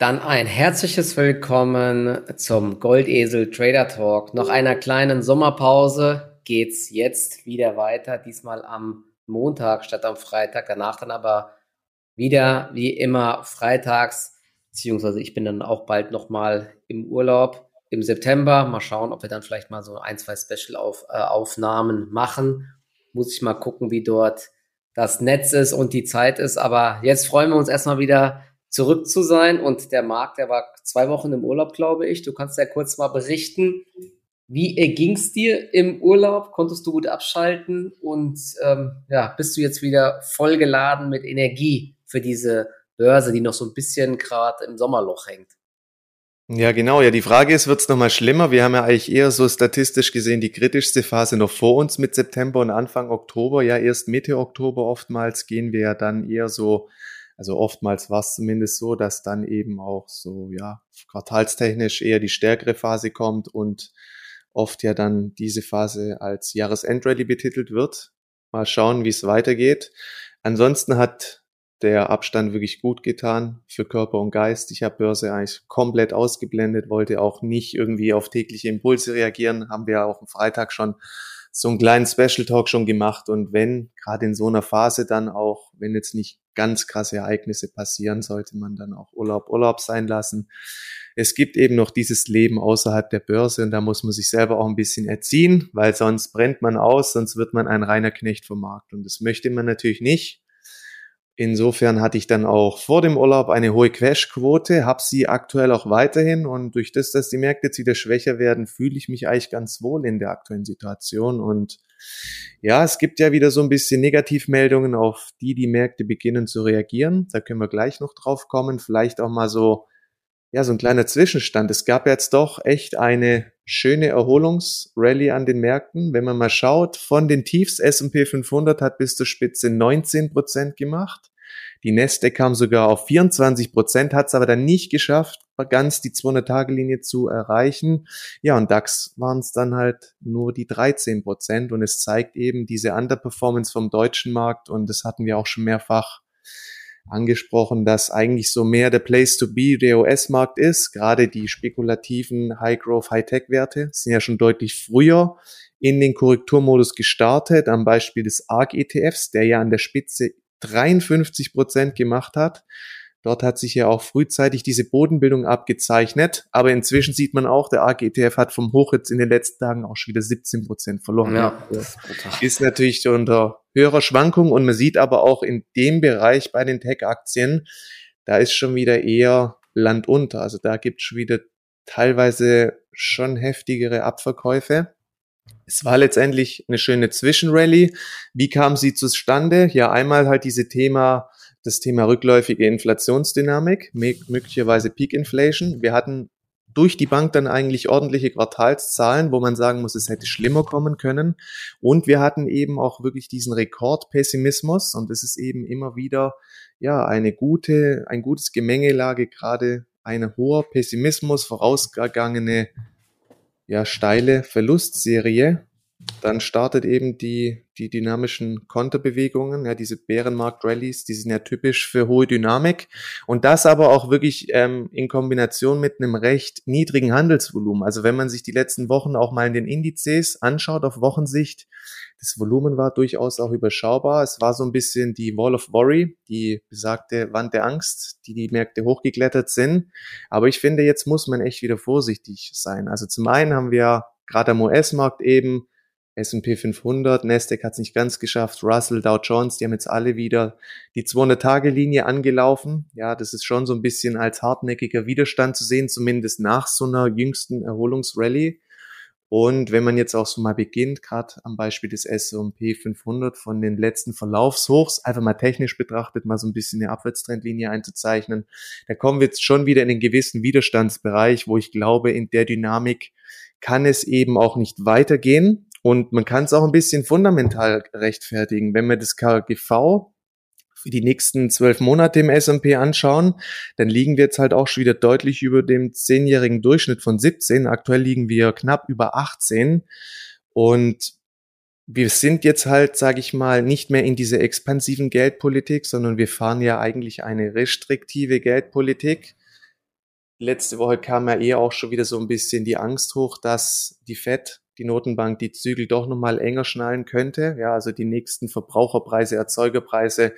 Dann ein herzliches Willkommen zum Goldesel Trader Talk. Nach einer kleinen Sommerpause geht's jetzt wieder weiter, diesmal am Montag statt am Freitag. Danach dann aber wieder wie immer freitags, beziehungsweise ich bin dann auch bald nochmal im Urlaub im September. Mal schauen, ob wir dann vielleicht mal so ein, zwei Special-Aufnahmen äh, machen. Muss ich mal gucken, wie dort das Netz ist und die Zeit ist. Aber jetzt freuen wir uns erstmal wieder zurück zu sein. Und der Marc, der war zwei Wochen im Urlaub, glaube ich. Du kannst ja kurz mal berichten, wie ging es dir im Urlaub? Konntest du gut abschalten? Und ähm, ja, bist du jetzt wieder vollgeladen mit Energie für diese Börse, die noch so ein bisschen gerade im Sommerloch hängt? Ja, genau. Ja, die Frage ist, wird es nochmal schlimmer? Wir haben ja eigentlich eher so statistisch gesehen die kritischste Phase noch vor uns mit September und Anfang Oktober. Ja, erst Mitte Oktober oftmals gehen wir ja dann eher so also oftmals war es zumindest so, dass dann eben auch so, ja, quartalstechnisch eher die stärkere Phase kommt und oft ja dann diese Phase als Jahresendrallye betitelt wird. Mal schauen, wie es weitergeht. Ansonsten hat der Abstand wirklich gut getan für Körper und Geist. Ich habe Börse eigentlich komplett ausgeblendet, wollte auch nicht irgendwie auf tägliche Impulse reagieren. Haben wir auch am Freitag schon so einen kleinen Special Talk schon gemacht. Und wenn, gerade in so einer Phase dann auch, wenn jetzt nicht ganz krasse Ereignisse passieren, sollte man dann auch Urlaub Urlaub sein lassen. Es gibt eben noch dieses Leben außerhalb der Börse und da muss man sich selber auch ein bisschen erziehen, weil sonst brennt man aus, sonst wird man ein reiner Knecht vom Markt. Und das möchte man natürlich nicht. Insofern hatte ich dann auch vor dem Urlaub eine hohe Quashquote, habe sie aktuell auch weiterhin und durch das, dass die Märkte jetzt wieder schwächer werden, fühle ich mich eigentlich ganz wohl in der aktuellen Situation und ja, es gibt ja wieder so ein bisschen Negativmeldungen, auf die die Märkte beginnen zu reagieren. Da können wir gleich noch drauf kommen. Vielleicht auch mal so ja, so ein kleiner Zwischenstand. Es gab jetzt doch echt eine schöne Erholungsrallye an den Märkten. Wenn man mal schaut, von den Tiefs S&P 500 hat bis zur Spitze 19 Prozent gemacht. Die Nasdaq kam sogar auf 24 Prozent, hat es aber dann nicht geschafft, ganz die 200-Tage-Linie zu erreichen. Ja, und DAX waren es dann halt nur die 13 Prozent und es zeigt eben diese Underperformance vom deutschen Markt und das hatten wir auch schon mehrfach angesprochen, dass eigentlich so mehr der Place to be der US-Markt ist. Gerade die spekulativen High-Growth, High-Tech-Werte sind ja schon deutlich früher in den Korrekturmodus gestartet, am Beispiel des ARC-ETFs, der ja an der Spitze 53 Prozent gemacht hat. Dort hat sich ja auch frühzeitig diese Bodenbildung abgezeichnet. Aber inzwischen sieht man auch, der AGETF hat vom Hoch jetzt in den letzten Tagen auch schon wieder 17 Prozent verloren. Ja, das ist natürlich unter höherer Schwankung und man sieht aber auch in dem Bereich bei den Tech-Aktien, da ist schon wieder eher Land unter. Also da gibt es schon wieder teilweise schon heftigere Abverkäufe. Es war letztendlich eine schöne Zwischenrallye. Wie kam sie zustande? Ja, einmal halt diese Thema das Thema rückläufige Inflationsdynamik, möglicherweise Peak Inflation. Wir hatten durch die Bank dann eigentlich ordentliche Quartalszahlen, wo man sagen muss, es hätte schlimmer kommen können. Und wir hatten eben auch wirklich diesen Rekordpessimismus und es ist eben immer wieder ja eine gute, ein gutes Gemengelage, gerade eine hoher Pessimismus, vorausgegangene ja steile Verlustserie dann startet eben die, die dynamischen Konterbewegungen, ja, diese Bärenmarkt-Rallies, die sind ja typisch für hohe Dynamik. Und das aber auch wirklich ähm, in Kombination mit einem recht niedrigen Handelsvolumen. Also wenn man sich die letzten Wochen auch mal in den Indizes anschaut auf Wochensicht, das Volumen war durchaus auch überschaubar. Es war so ein bisschen die Wall of Worry, die besagte Wand der Angst, die die Märkte hochgeklettert sind. Aber ich finde, jetzt muss man echt wieder vorsichtig sein. Also zum einen haben wir gerade am US-Markt eben S&P 500, Nasdaq hat es nicht ganz geschafft, Russell, Dow Jones, die haben jetzt alle wieder die 200-Tage-Linie angelaufen. Ja, das ist schon so ein bisschen als hartnäckiger Widerstand zu sehen, zumindest nach so einer jüngsten Erholungsrallye. Und wenn man jetzt auch so mal beginnt, gerade am Beispiel des S&P 500 von den letzten Verlaufshochs, einfach mal technisch betrachtet, mal so ein bisschen eine Abwärtstrendlinie einzuzeichnen, da kommen wir jetzt schon wieder in einen gewissen Widerstandsbereich, wo ich glaube, in der Dynamik kann es eben auch nicht weitergehen. Und man kann es auch ein bisschen fundamental rechtfertigen. Wenn wir das KGV für die nächsten zwölf Monate im S&P anschauen, dann liegen wir jetzt halt auch schon wieder deutlich über dem zehnjährigen Durchschnitt von 17. Aktuell liegen wir knapp über 18. Und wir sind jetzt halt, sage ich mal, nicht mehr in dieser expansiven Geldpolitik, sondern wir fahren ja eigentlich eine restriktive Geldpolitik. letzte Woche kam ja eher auch schon wieder so ein bisschen die Angst hoch, dass die FED, die Notenbank, die Zügel doch nochmal enger schnallen könnte. Ja, also die nächsten Verbraucherpreise, Erzeugerpreise,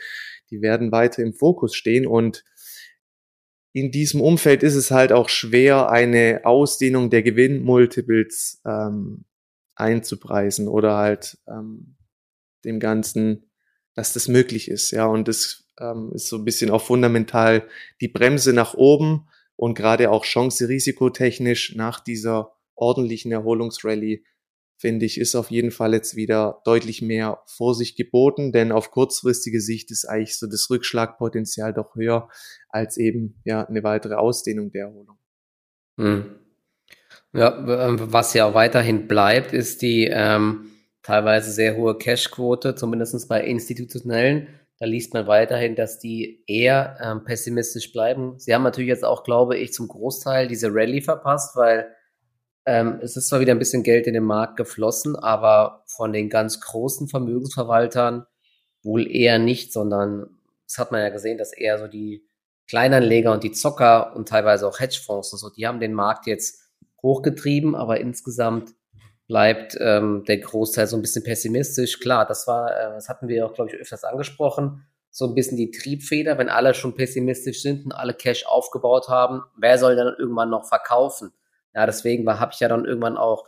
die werden weiter im Fokus stehen und in diesem Umfeld ist es halt auch schwer, eine Ausdehnung der Gewinnmultiples ähm, einzupreisen oder halt ähm, dem Ganzen, dass das möglich ist. Ja, und das ähm, ist so ein bisschen auch fundamental die Bremse nach oben und gerade auch Chance-Risikotechnisch nach dieser ordentlichen Erholungsrallye finde ich, ist auf jeden Fall jetzt wieder deutlich mehr Vorsicht geboten, denn auf kurzfristige Sicht ist eigentlich so das Rückschlagpotenzial doch höher als eben ja eine weitere Ausdehnung der Erholung. Hm. Ja, ähm, was ja auch weiterhin bleibt, ist die ähm, teilweise sehr hohe Cashquote, zumindest bei institutionellen. Da liest man weiterhin, dass die eher ähm, pessimistisch bleiben. Sie haben natürlich jetzt auch, glaube ich, zum Großteil diese Rallye verpasst, weil ähm, es ist zwar wieder ein bisschen Geld in den Markt geflossen, aber von den ganz großen Vermögensverwaltern wohl eher nicht, sondern das hat man ja gesehen, dass eher so die Kleinanleger und die Zocker und teilweise auch Hedgefonds und so, die haben den Markt jetzt hochgetrieben, aber insgesamt bleibt ähm, der Großteil so ein bisschen pessimistisch. Klar, das war, äh, das hatten wir auch, glaube ich, öfters angesprochen, so ein bisschen die Triebfeder, wenn alle schon pessimistisch sind und alle Cash aufgebaut haben, wer soll dann irgendwann noch verkaufen? Ja, deswegen habe ich ja dann irgendwann auch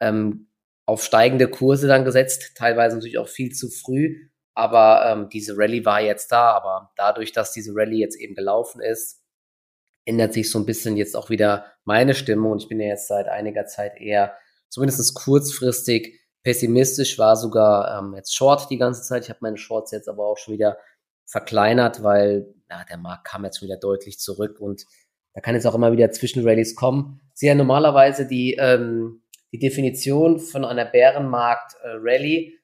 ähm, auf steigende Kurse dann gesetzt, teilweise natürlich auch viel zu früh. Aber ähm, diese Rallye war jetzt da. Aber dadurch, dass diese Rallye jetzt eben gelaufen ist, ändert sich so ein bisschen jetzt auch wieder meine Stimme. Und ich bin ja jetzt seit einiger Zeit eher, zumindest kurzfristig, pessimistisch, war sogar ähm, jetzt Short die ganze Zeit. Ich habe meine Shorts jetzt aber auch schon wieder verkleinert, weil ja, der Markt kam jetzt wieder deutlich zurück und da kann jetzt auch immer wieder Zwischenrallies kommen. Sehr normalerweise die, ähm, die Definition von einer Bärenmarkt-Rallye,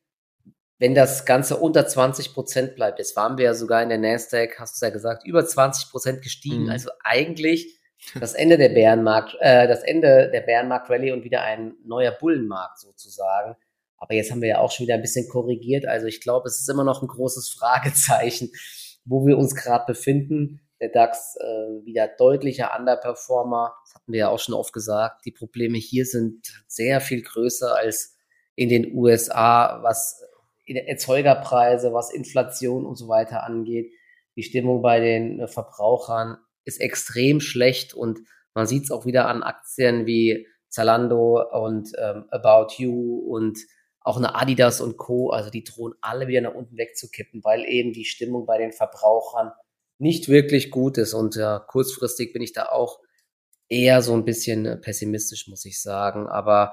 wenn das Ganze unter 20 Prozent bleibt. Jetzt waren wir ja sogar in der Nasdaq, hast du ja gesagt, über 20 Prozent gestiegen. Mhm. Also eigentlich das Ende der Bärenmarkt, äh, das Ende der Bärenmarkt-Rallye und wieder ein neuer Bullenmarkt sozusagen. Aber jetzt haben wir ja auch schon wieder ein bisschen korrigiert. Also ich glaube, es ist immer noch ein großes Fragezeichen, wo wir uns gerade befinden der DAX äh, wieder deutlicher Underperformer. Das hatten wir ja auch schon oft gesagt. Die Probleme hier sind sehr viel größer als in den USA, was Erzeugerpreise, was Inflation und so weiter angeht. Die Stimmung bei den äh, Verbrauchern ist extrem schlecht und man sieht es auch wieder an Aktien wie Zalando und ähm, About You und auch eine Adidas und Co. Also die drohen alle wieder nach unten wegzukippen, weil eben die Stimmung bei den Verbrauchern nicht wirklich gut ist. Und ja, kurzfristig bin ich da auch eher so ein bisschen äh, pessimistisch, muss ich sagen. Aber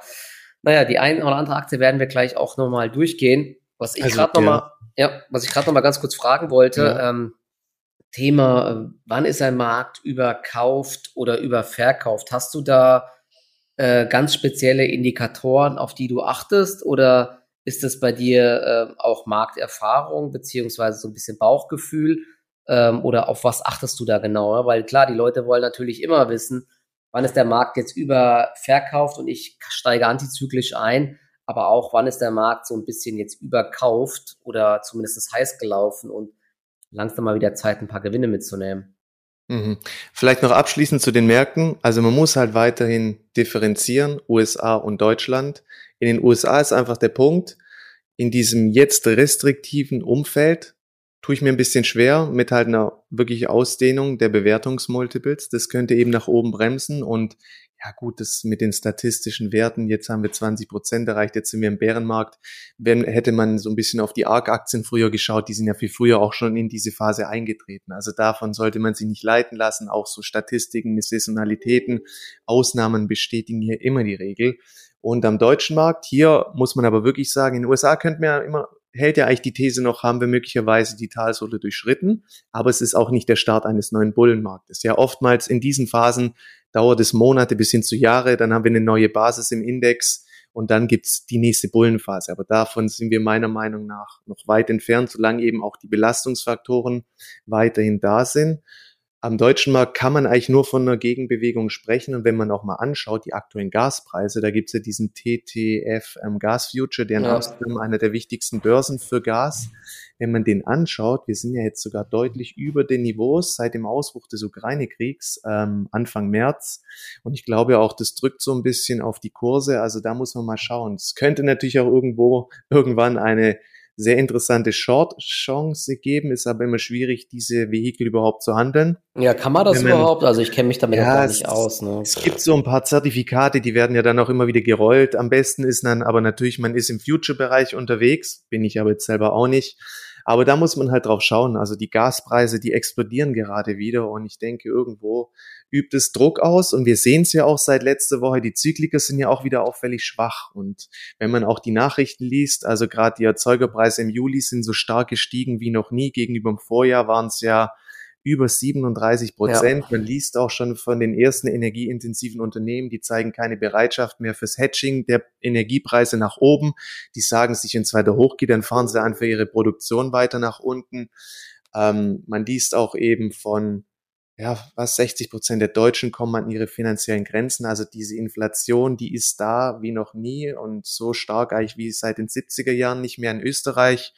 naja, die eine oder andere Aktie werden wir gleich auch nochmal durchgehen. Was ich also, gerade nochmal, ja. ja, was ich gerade nochmal ganz kurz fragen wollte, ja. ähm, Thema, äh, wann ist ein Markt überkauft oder überverkauft? Hast du da äh, ganz spezielle Indikatoren, auf die du achtest? Oder ist es bei dir äh, auch Markterfahrung beziehungsweise so ein bisschen Bauchgefühl? Ähm, oder auf was achtest du da genauer? Weil klar, die Leute wollen natürlich immer wissen, wann ist der Markt jetzt überverkauft und ich steige antizyklisch ein, aber auch wann ist der Markt so ein bisschen jetzt überkauft oder zumindest heiß gelaufen und langsam mal wieder Zeit, ein paar Gewinne mitzunehmen. Mhm. Vielleicht noch abschließend zu den Märkten. Also man muss halt weiterhin differenzieren, USA und Deutschland. In den USA ist einfach der Punkt, in diesem jetzt restriktiven Umfeld tue ich mir ein bisschen schwer mit halt einer wirklich Ausdehnung der Bewertungsmultiples. Das könnte eben nach oben bremsen und ja gut, das mit den statistischen Werten, jetzt haben wir 20 Prozent erreicht, jetzt sind wir im Bärenmarkt. Wenn, hätte man so ein bisschen auf die ARK-Aktien früher geschaut, die sind ja viel früher auch schon in diese Phase eingetreten. Also davon sollte man sich nicht leiten lassen. Auch so Statistiken Saisonalitäten, Ausnahmen bestätigen hier immer die Regel. Und am deutschen Markt, hier muss man aber wirklich sagen, in den USA könnte man ja immer hält ja eigentlich die These noch, haben wir möglicherweise die Talsohle durchschritten, aber es ist auch nicht der Start eines neuen Bullenmarktes. Ja, oftmals in diesen Phasen dauert es Monate bis hin zu Jahre, dann haben wir eine neue Basis im Index und dann gibt's die nächste Bullenphase. Aber davon sind wir meiner Meinung nach noch weit entfernt, solange eben auch die Belastungsfaktoren weiterhin da sind. Am deutschen Markt kann man eigentlich nur von einer Gegenbewegung sprechen. Und wenn man auch mal anschaut, die aktuellen Gaspreise, da gibt's ja diesen TTF ähm, Gas Future, der in ja. Amsterdam einer der wichtigsten Börsen für Gas. Wenn man den anschaut, wir sind ja jetzt sogar deutlich über den Niveaus seit dem Ausbruch des Ukraine-Kriegs ähm, Anfang März. Und ich glaube auch, das drückt so ein bisschen auf die Kurse. Also da muss man mal schauen. Es könnte natürlich auch irgendwo irgendwann eine sehr interessante Short-Chance geben, ist aber immer schwierig, diese Vehikel überhaupt zu handeln. Ja, kann man das man, überhaupt? Also ich kenne mich damit ja, gar nicht es, aus. Ne? Es gibt so ein paar Zertifikate, die werden ja dann auch immer wieder gerollt. Am besten ist dann aber natürlich, man ist im Future-Bereich unterwegs, bin ich aber jetzt selber auch nicht. Aber da muss man halt drauf schauen. Also die Gaspreise, die explodieren gerade wieder und ich denke, irgendwo übt es Druck aus und wir sehen es ja auch seit letzter Woche. Die Zykliker sind ja auch wieder auffällig schwach und wenn man auch die Nachrichten liest, also gerade die Erzeugerpreise im Juli sind so stark gestiegen wie noch nie. Gegenüber dem Vorjahr waren es ja über 37 Prozent. Ja. Man liest auch schon von den ersten energieintensiven Unternehmen, die zeigen keine Bereitschaft mehr fürs Hedging der Energiepreise nach oben. Die sagen sich, wenn es weiter hochgeht, dann fahren sie einfach ihre Produktion weiter nach unten. Ähm, man liest auch eben von ja, was 60 Prozent der Deutschen kommen an ihre finanziellen Grenzen. Also diese Inflation, die ist da wie noch nie und so stark eigentlich wie seit den 70er Jahren nicht mehr in Österreich.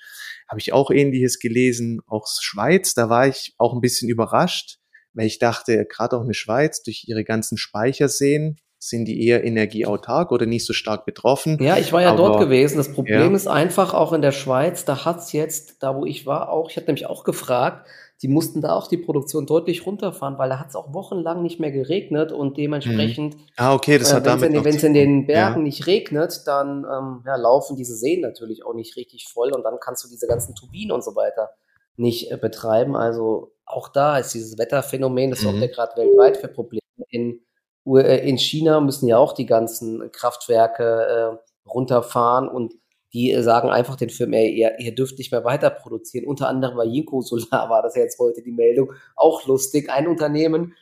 Habe ich auch ähnliches gelesen. Auch Schweiz, da war ich auch ein bisschen überrascht, weil ich dachte, gerade auch eine Schweiz durch ihre ganzen Speicherseen, sind die eher energieautark oder nicht so stark betroffen? Ja, ich war ja Aber, dort gewesen. Das Problem ja. ist einfach auch in der Schweiz, da hat's jetzt, da wo ich war, auch, ich hatte nämlich auch gefragt, die mussten da auch die Produktion deutlich runterfahren, weil da hat es auch wochenlang nicht mehr geregnet und dementsprechend, mhm. ah, okay, das hat äh, damit wenn es in den Bergen ja. nicht regnet, dann ähm, ja, laufen diese Seen natürlich auch nicht richtig voll und dann kannst du diese ganzen Turbinen und so weiter nicht äh, betreiben. Also auch da ist dieses Wetterphänomen, das sorgt mhm. ja gerade weltweit für Probleme. In, in China müssen ja auch die ganzen Kraftwerke äh, runterfahren und die äh, sagen einfach den Firmen, ey, ihr, ihr dürft nicht mehr weiter produzieren. Unter anderem bei Jinko Solar war das ja jetzt heute die Meldung. Auch lustig. Ein Unternehmen,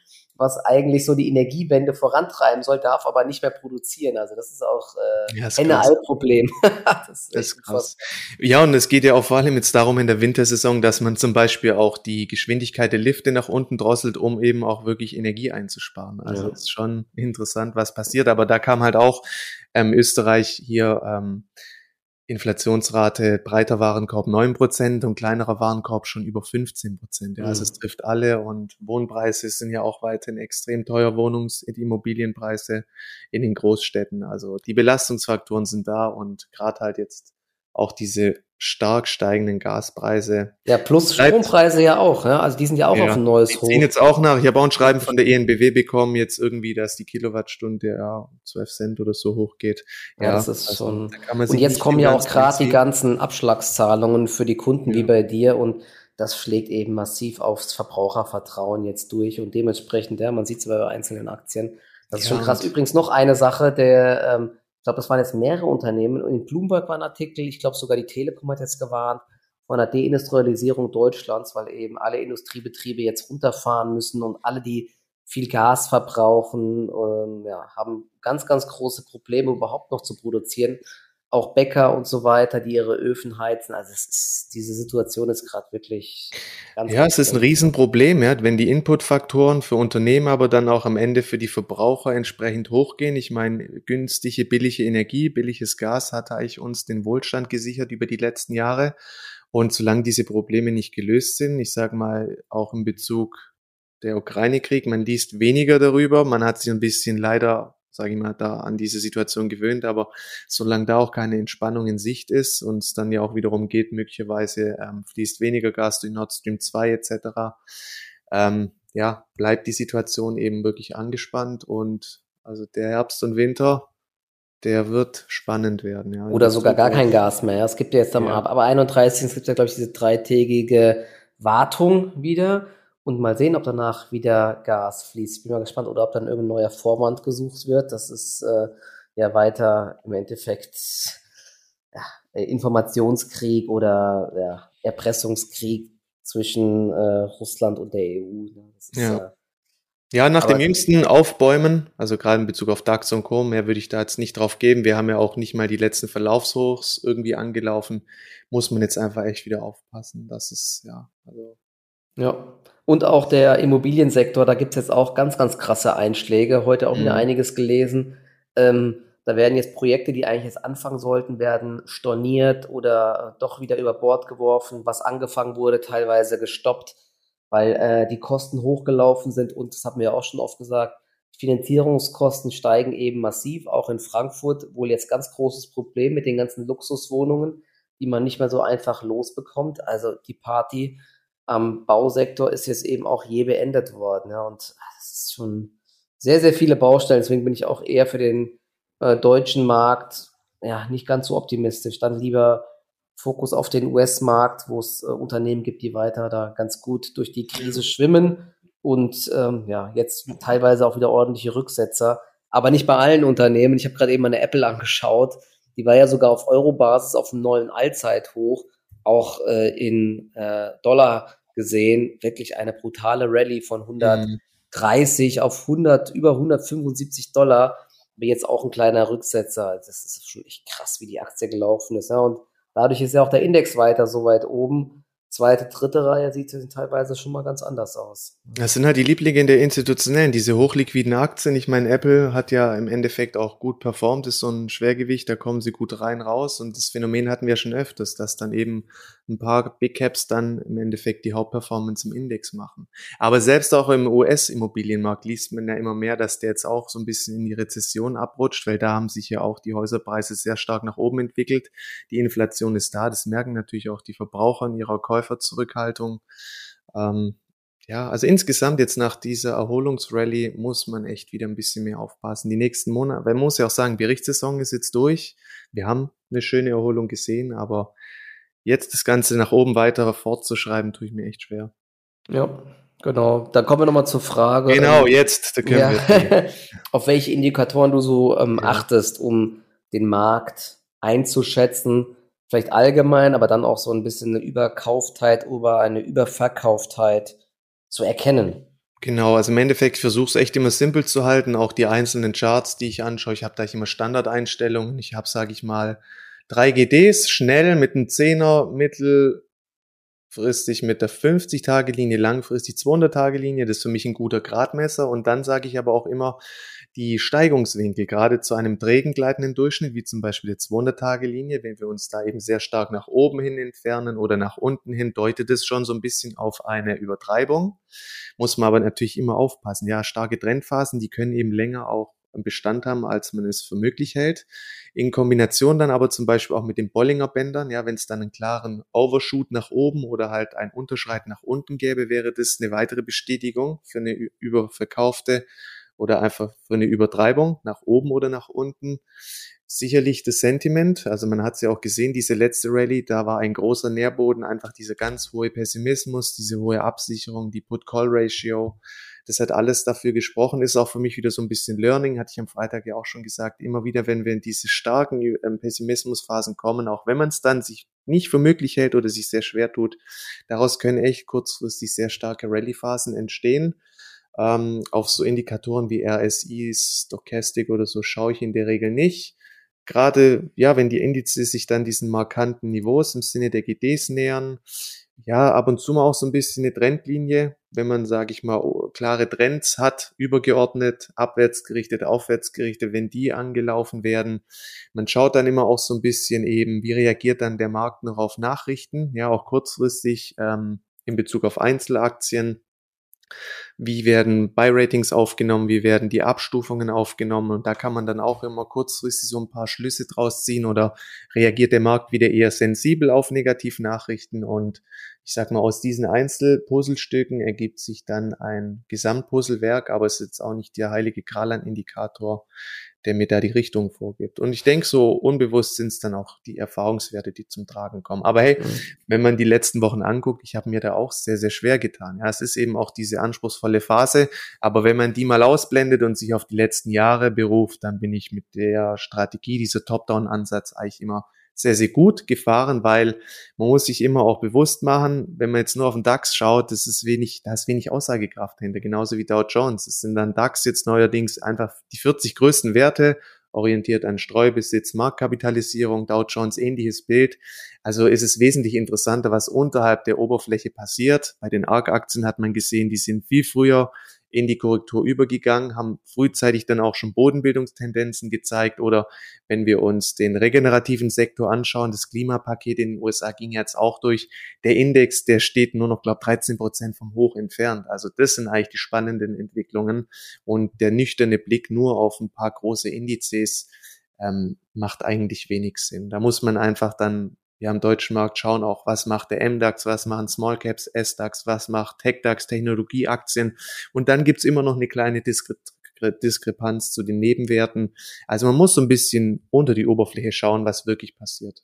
was eigentlich so die Energiewende vorantreiben soll, darf aber nicht mehr produzieren. Also das ist auch äh, ja, ein Altproblem. das ist, das ist krass. Ja, und es geht ja auch vor allem jetzt darum in der Wintersaison, dass man zum Beispiel auch die Geschwindigkeit der Lifte nach unten drosselt, um eben auch wirklich Energie einzusparen. Also ja. ist schon interessant, was passiert. Aber da kam halt auch ähm, Österreich hier ähm, Inflationsrate breiter Warenkorb 9% und kleinerer Warenkorb schon über 15%. Ja, also mhm. es trifft alle und Wohnpreise sind ja auch weiterhin extrem teuer, Wohnungs- und Immobilienpreise in den Großstädten. Also die Belastungsfaktoren sind da und gerade halt jetzt auch diese stark steigenden Gaspreise. Ja, plus Strompreise ja auch, ja? also die sind ja auch ja, auf ein neues Hoch. Die jetzt auch nach. Ich habe auch ein Schreiben von der ENBW bekommen, jetzt irgendwie, dass die Kilowattstunde ja 12 Cent oder so hochgeht. Ja, ja das ist also, schon. Da und jetzt kommen ja auch gerade die ganzen Abschlagszahlungen für die Kunden ja. wie bei dir und das schlägt eben massiv aufs Verbrauchervertrauen jetzt durch und dementsprechend, ja, man sieht es bei einzelnen Aktien. Das ist schon krass. Übrigens noch eine Sache, der ähm, ich glaube, das waren jetzt mehrere Unternehmen. Und in Bloomberg war ein Artikel, ich glaube sogar die Telekom hat jetzt gewarnt, von der Deindustrialisierung Deutschlands, weil eben alle Industriebetriebe jetzt runterfahren müssen und alle, die viel Gas verbrauchen, ähm, ja, haben ganz, ganz große Probleme überhaupt noch zu produzieren auch Bäcker und so weiter, die ihre Öfen heizen. Also es ist, diese Situation ist gerade wirklich ganz Ja, es ist ein Riesenproblem, ja, wenn die Inputfaktoren für Unternehmen, aber dann auch am Ende für die Verbraucher entsprechend hochgehen. Ich meine, günstige, billige Energie, billiges Gas hat eigentlich uns den Wohlstand gesichert über die letzten Jahre. Und solange diese Probleme nicht gelöst sind, ich sage mal auch in Bezug der Ukraine-Krieg, man liest weniger darüber, man hat sich ein bisschen leider sage ich mal, da an diese Situation gewöhnt. Aber solange da auch keine Entspannung in Sicht ist und es dann ja auch wiederum geht, möglicherweise ähm, fließt weniger Gas durch Nord Stream 2 etc., ähm, ja, bleibt die Situation eben wirklich angespannt und also der Herbst und Winter, der wird spannend werden. Ja. Oder sogar gar kein Gas mehr. Es gibt ja jetzt am ja. aber 31. Es gibt ja, glaube ich, diese dreitägige Wartung wieder und mal sehen, ob danach wieder Gas fließt. Ich bin mal gespannt, oder ob dann irgendein neuer Vorwand gesucht wird. Das ist äh, ja weiter im Endeffekt ja, Informationskrieg oder ja, Erpressungskrieg zwischen äh, Russland und der EU. Ne? Ist, ja. Äh, ja, nach dem jüngsten Aufbäumen, also gerade in Bezug auf DAX und Co., mehr würde ich da jetzt nicht drauf geben. Wir haben ja auch nicht mal die letzten Verlaufshochs irgendwie angelaufen. Muss man jetzt einfach echt wieder aufpassen. Das ist, ja, also. Ja, Und auch der Immobiliensektor, da gibt es jetzt auch ganz, ganz krasse Einschläge. Heute auch wieder mhm. einiges gelesen. Ähm, da werden jetzt Projekte, die eigentlich jetzt anfangen sollten, werden storniert oder doch wieder über Bord geworfen. Was angefangen wurde, teilweise gestoppt, weil äh, die Kosten hochgelaufen sind. Und das haben wir ja auch schon oft gesagt, Finanzierungskosten steigen eben massiv, auch in Frankfurt, wohl jetzt ganz großes Problem mit den ganzen Luxuswohnungen, die man nicht mehr so einfach losbekommt. Also die Party am Bausektor ist jetzt eben auch je beendet worden. Ja, und das ist schon sehr, sehr viele Baustellen. Deswegen bin ich auch eher für den äh, deutschen Markt ja nicht ganz so optimistisch. Dann lieber Fokus auf den US-Markt, wo es äh, Unternehmen gibt, die weiter da ganz gut durch die Krise schwimmen und ähm, ja, jetzt teilweise auch wieder ordentliche Rücksetzer, aber nicht bei allen Unternehmen. Ich habe gerade eben eine Apple angeschaut, die war ja sogar auf Euro-Basis auf einem neuen Allzeithoch, auch äh, in äh, Dollar gesehen, wirklich eine brutale Rallye von 130 mhm. auf 100, über 175 Dollar, aber jetzt auch ein kleiner Rücksetzer. Das ist schon echt krass, wie die Aktie gelaufen ist. Ja. Und dadurch ist ja auch der Index weiter so weit oben zweite, dritte Reihe sieht teilweise schon mal ganz anders aus. Das sind halt die Lieblinge der Institutionellen, diese hochliquiden Aktien. Ich meine, Apple hat ja im Endeffekt auch gut performt, ist so ein Schwergewicht, da kommen sie gut rein, raus. Und das Phänomen hatten wir schon öfters, dass dann eben ein paar Big Caps dann im Endeffekt die Hauptperformance im Index machen. Aber selbst auch im US-Immobilienmarkt liest man ja immer mehr, dass der jetzt auch so ein bisschen in die Rezession abrutscht, weil da haben sich ja auch die Häuserpreise sehr stark nach oben entwickelt. Die Inflation ist da, das merken natürlich auch die Verbraucher in ihrer Käuferzurückhaltung. Ähm, ja, also insgesamt jetzt nach dieser Erholungsrallye muss man echt wieder ein bisschen mehr aufpassen. Die nächsten Monate, man muss ja auch sagen, Berichtssaison ist jetzt durch. Wir haben eine schöne Erholung gesehen, aber jetzt das Ganze nach oben weiter fortzuschreiben, tue ich mir echt schwer. Ja, genau. Dann kommen wir nochmal zur Frage. Genau, ähm, jetzt. Ja, auf welche Indikatoren du so ähm, ja. achtest, um den Markt einzuschätzen. Vielleicht allgemein, aber dann auch so ein bisschen eine Überkauftheit oder eine Überverkauftheit zu erkennen. Genau, also im Endeffekt versuche es echt immer simpel zu halten. Auch die einzelnen Charts, die ich anschaue, ich habe da immer Standardeinstellungen. Ich habe, sage ich mal, drei GDs, schnell mit einem Zehner, mittelfristig mit der 50-Tage-Linie, langfristig 200-Tage-Linie. Das ist für mich ein guter Gradmesser. Und dann sage ich aber auch immer, die Steigungswinkel, gerade zu einem trägen gleitenden Durchschnitt, wie zum Beispiel der 200-Tage-Linie, wenn wir uns da eben sehr stark nach oben hin entfernen oder nach unten hin, deutet es schon so ein bisschen auf eine Übertreibung. Muss man aber natürlich immer aufpassen. Ja, starke Trendphasen, die können eben länger auch Bestand haben, als man es für möglich hält. In Kombination dann aber zum Beispiel auch mit den Bollinger Bändern, ja, wenn es dann einen klaren Overshoot nach oben oder halt ein Unterschreit nach unten gäbe, wäre das eine weitere Bestätigung für eine überverkaufte oder einfach für eine Übertreibung nach oben oder nach unten. Sicherlich das Sentiment, also man hat es ja auch gesehen, diese letzte Rallye, da war ein großer Nährboden, einfach dieser ganz hohe Pessimismus, diese hohe Absicherung, die Put-Call-Ratio, das hat alles dafür gesprochen, ist auch für mich wieder so ein bisschen Learning, hatte ich am Freitag ja auch schon gesagt, immer wieder, wenn wir in diese starken ähm, Pessimismusphasen kommen, auch wenn man es dann sich nicht für möglich hält oder sich sehr schwer tut, daraus können echt kurzfristig sehr starke Rallye-Phasen entstehen. Ähm, auf so Indikatoren wie RSI, Stochastic oder so schaue ich in der Regel nicht. Gerade, ja, wenn die Indizes sich dann diesen markanten Niveaus im Sinne der GDs nähern, ja, ab und zu mal auch so ein bisschen eine Trendlinie, wenn man, sage ich mal, klare Trends hat, übergeordnet, abwärtsgerichtet, aufwärtsgerichtet, wenn die angelaufen werden. Man schaut dann immer auch so ein bisschen eben, wie reagiert dann der Markt noch auf Nachrichten, ja, auch kurzfristig ähm, in Bezug auf Einzelaktien. Wie werden Buy-Ratings aufgenommen? Wie werden die Abstufungen aufgenommen? Und da kann man dann auch immer kurzfristig so ein paar Schlüsse draus ziehen oder reagiert der Markt wieder eher sensibel auf Negativnachrichten? Und ich sag mal, aus diesen Einzelpuzzlestücken ergibt sich dann ein Gesamtpuzzlewerk, aber es ist jetzt auch nicht der heilige Gral an Indikator, der mir da die Richtung vorgibt. Und ich denke, so unbewusst sind es dann auch die Erfahrungswerte, die zum Tragen kommen. Aber hey, mhm. wenn man die letzten Wochen anguckt, ich habe mir da auch sehr, sehr schwer getan. Ja, es ist eben auch diese anspruchsvolle Phase. Aber wenn man die mal ausblendet und sich auf die letzten Jahre beruft, dann bin ich mit der Strategie, dieser Top-Down-Ansatz eigentlich immer sehr, sehr gut gefahren, weil man muss sich immer auch bewusst machen, wenn man jetzt nur auf den DAX schaut, das ist wenig, da ist wenig Aussagekraft hinter, genauso wie Dow Jones. Es sind dann DAX jetzt neuerdings einfach die 40 größten Werte orientiert an Streubesitz, Marktkapitalisierung, Dow Jones ähnliches Bild. Also ist es wesentlich interessanter, was unterhalb der Oberfläche passiert. Bei den ARK-Aktien hat man gesehen, die sind viel früher in die Korrektur übergegangen, haben frühzeitig dann auch schon Bodenbildungstendenzen gezeigt oder wenn wir uns den regenerativen Sektor anschauen, das Klimapaket in den USA ging jetzt auch durch. Der Index, der steht nur noch, glaube 13 Prozent vom Hoch entfernt. Also das sind eigentlich die spannenden Entwicklungen und der nüchterne Blick nur auf ein paar große Indizes ähm, macht eigentlich wenig Sinn. Da muss man einfach dann wir am deutschen Markt schauen auch, was macht der MDAX, was machen Small Caps, SDAX, was macht TechDAX, Technologieaktien. Und dann gibt's immer noch eine kleine Diskre Diskrepanz zu den Nebenwerten. Also man muss so ein bisschen unter die Oberfläche schauen, was wirklich passiert.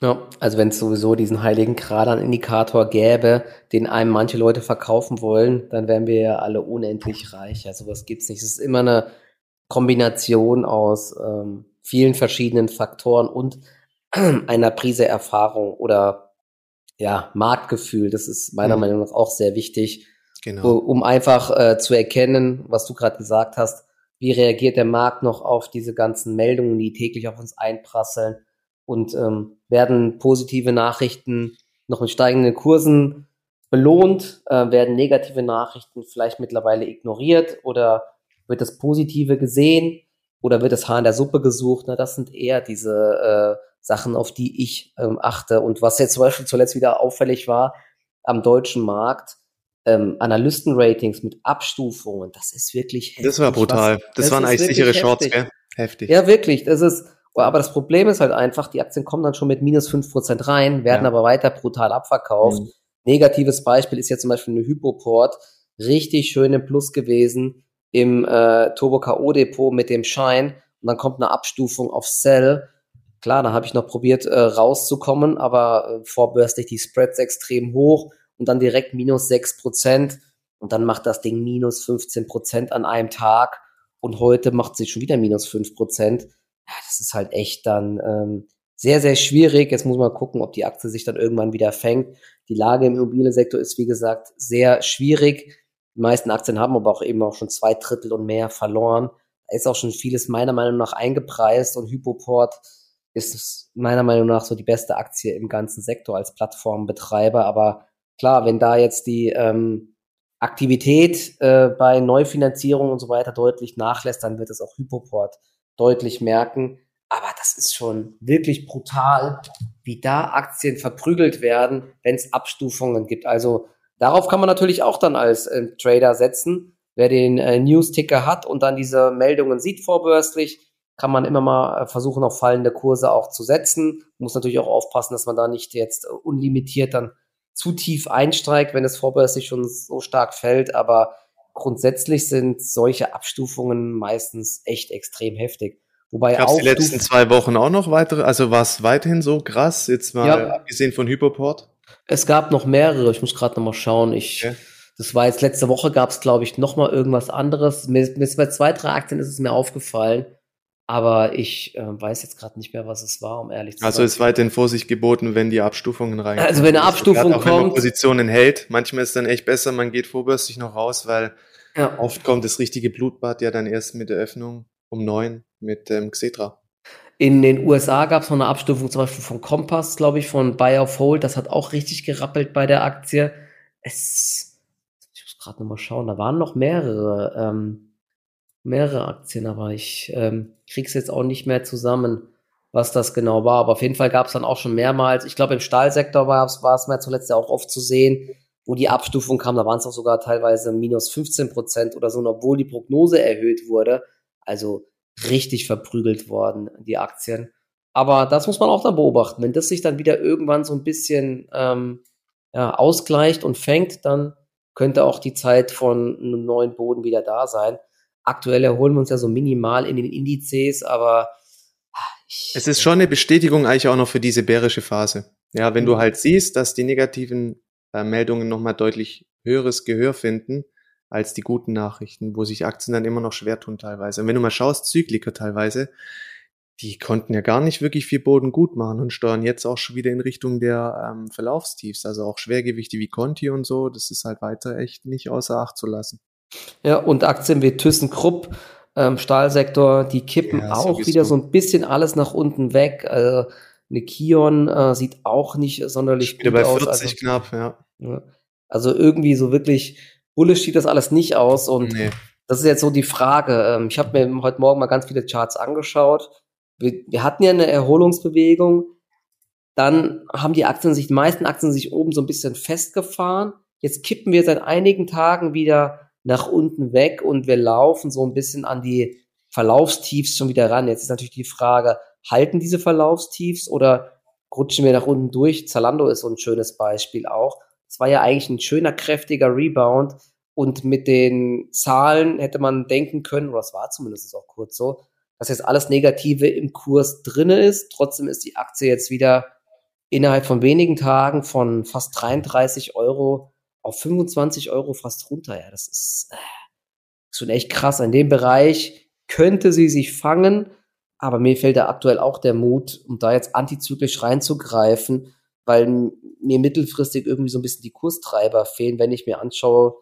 Ja, also wenn es sowieso diesen heiligen Grad an Indikator gäbe, den einem manche Leute verkaufen wollen, dann wären wir ja alle unendlich reich. Also was gibt's nicht. Es ist immer eine Kombination aus ähm, vielen verschiedenen Faktoren und einer Prise Erfahrung oder ja, Marktgefühl. Das ist meiner mhm. Meinung nach auch sehr wichtig, genau. um einfach äh, zu erkennen, was du gerade gesagt hast, wie reagiert der Markt noch auf diese ganzen Meldungen, die täglich auf uns einprasseln und ähm, werden positive Nachrichten noch mit steigenden Kursen belohnt, äh, werden negative Nachrichten vielleicht mittlerweile ignoriert oder wird das Positive gesehen oder wird das Haar in der Suppe gesucht? Na, das sind eher diese äh, Sachen, auf die ich ähm, achte. Und was jetzt zum Beispiel zuletzt wieder auffällig war am deutschen Markt, ähm, Analystenratings mit Abstufungen, das ist wirklich heftig. Das war brutal. Was, das, das, waren eigentlich sichere heftig. Shorts, gell? Heftig. Ja, wirklich. Das ist, aber das Problem ist halt einfach, die Aktien kommen dann schon mit minus fünf Prozent rein, werden ja. aber weiter brutal abverkauft. Mhm. Negatives Beispiel ist jetzt zum Beispiel eine Hypoport, richtig schön im Plus gewesen im äh, Turbo K.O. Depot mit dem Schein und dann kommt eine Abstufung auf Sell Klar, da habe ich noch probiert äh, rauszukommen, aber äh, vorbörslich die Spreads extrem hoch und dann direkt minus sechs Prozent und dann macht das Ding minus 15 Prozent an einem Tag und heute macht sie schon wieder minus fünf Prozent. Ja, das ist halt echt dann ähm, sehr, sehr schwierig. Jetzt muss man gucken, ob die Aktie sich dann irgendwann wieder fängt. Die Lage im Immobiliensektor ist, wie gesagt, sehr schwierig. Die meisten Aktien haben aber auch eben auch schon zwei Drittel und mehr verloren. Da ist auch schon vieles meiner Meinung nach eingepreist und Hypoport ist meiner Meinung nach so die beste Aktie im ganzen Sektor als Plattformbetreiber. Aber klar, wenn da jetzt die ähm, Aktivität äh, bei Neufinanzierung und so weiter deutlich nachlässt, dann wird es auch Hypoport deutlich merken. Aber das ist schon wirklich brutal, wie da Aktien verprügelt werden, wenn es Abstufungen gibt. Also darauf kann man natürlich auch dann als äh, Trader setzen. Wer den äh, News-Ticker hat und dann diese Meldungen sieht vorbörslich, kann man immer mal äh, versuchen, auf fallende Kurse auch zu setzen. Muss natürlich auch aufpassen, dass man da nicht jetzt äh, unlimitiert dann zu tief einsteigt, wenn es vorbörslich schon so stark fällt. Aber grundsätzlich sind solche Abstufungen meistens echt extrem heftig. Wobei Gab die letzten zwei Wochen auch noch weitere, also war es weiterhin so krass, jetzt mal ja, abgesehen von Hyperport? Es gab noch mehrere, ich muss gerade noch mal schauen. Ich, okay. Das war jetzt letzte Woche, gab es, glaube ich, noch mal irgendwas anderes. Mir, mir, bei zwei, drei Aktien ist es mir aufgefallen. Aber ich äh, weiß jetzt gerade nicht mehr, was es war, um ehrlich zu also sein. Also ist weiterhin Vorsicht geboten, wenn die Abstufungen rein. Also wenn eine Abstufung auch, kommt. Wenn man Positionen hält. Manchmal ist es dann echt besser, man geht vorbörslich noch raus, weil ja. oft kommt das richtige Blutbad ja dann erst mit der Öffnung um neun mit ähm, Xetra. In den USA gab es noch eine Abstufung zum Beispiel von Compass, glaube ich, von Buy of Hold. Das hat auch richtig gerappelt bei der Aktie. Es, ich muss gerade nochmal schauen, da waren noch mehrere. Ähm, mehrere Aktien, aber ich ähm, krieg's jetzt auch nicht mehr zusammen, was das genau war. Aber auf jeden Fall gab es dann auch schon mehrmals, ich glaube im Stahlsektor war es mir zuletzt ja auch oft zu sehen, wo die Abstufung kam, da waren es auch sogar teilweise minus 15 Prozent oder so, obwohl die Prognose erhöht wurde. Also richtig verprügelt worden, die Aktien. Aber das muss man auch dann beobachten. Wenn das sich dann wieder irgendwann so ein bisschen ähm, ja, ausgleicht und fängt, dann könnte auch die Zeit von einem neuen Boden wieder da sein. Aktuell erholen wir uns ja so minimal in den Indizes, aber ich, es ist schon eine Bestätigung eigentlich auch noch für diese bärische Phase. Ja, wenn mhm. du halt siehst, dass die negativen äh, Meldungen nochmal deutlich höheres Gehör finden als die guten Nachrichten, wo sich Aktien dann immer noch schwer tun teilweise. Und wenn du mal schaust, Zykliker teilweise, die konnten ja gar nicht wirklich viel Boden gut machen und steuern jetzt auch schon wieder in Richtung der ähm, Verlaufstiefs. Also auch Schwergewichte wie Conti und so, das ist halt weiter echt nicht außer Acht zu lassen. Ja, und Aktien wie ThyssenKrupp ähm, Stahlsektor, die kippen ja, auch wieder so ein bisschen alles nach unten weg. Also eine Kion äh, sieht auch nicht sonderlich wieder gut bei 40 aus. Also, knapp, ja. ja. Also irgendwie so wirklich bullish sieht das alles nicht aus und nee. das ist jetzt so die Frage. Ähm, ich habe mir heute Morgen mal ganz viele Charts angeschaut. Wir, wir hatten ja eine Erholungsbewegung. Dann haben die Aktien sich, die meisten Aktien sich oben so ein bisschen festgefahren. Jetzt kippen wir seit einigen Tagen wieder nach unten weg und wir laufen so ein bisschen an die Verlaufstiefs schon wieder ran. Jetzt ist natürlich die Frage, halten diese Verlaufstiefs oder rutschen wir nach unten durch? Zalando ist so ein schönes Beispiel auch. Es war ja eigentlich ein schöner, kräftiger Rebound und mit den Zahlen hätte man denken können, oder es war zumindest auch kurz so, dass jetzt alles Negative im Kurs drinne ist. Trotzdem ist die Aktie jetzt wieder innerhalb von wenigen Tagen von fast 33 Euro auf 25 Euro fast runter. Ja, das ist äh, schon echt krass. In dem Bereich könnte sie sich fangen, aber mir fehlt da aktuell auch der Mut, um da jetzt antizyklisch reinzugreifen, weil mir mittelfristig irgendwie so ein bisschen die Kurstreiber fehlen, wenn ich mir anschaue,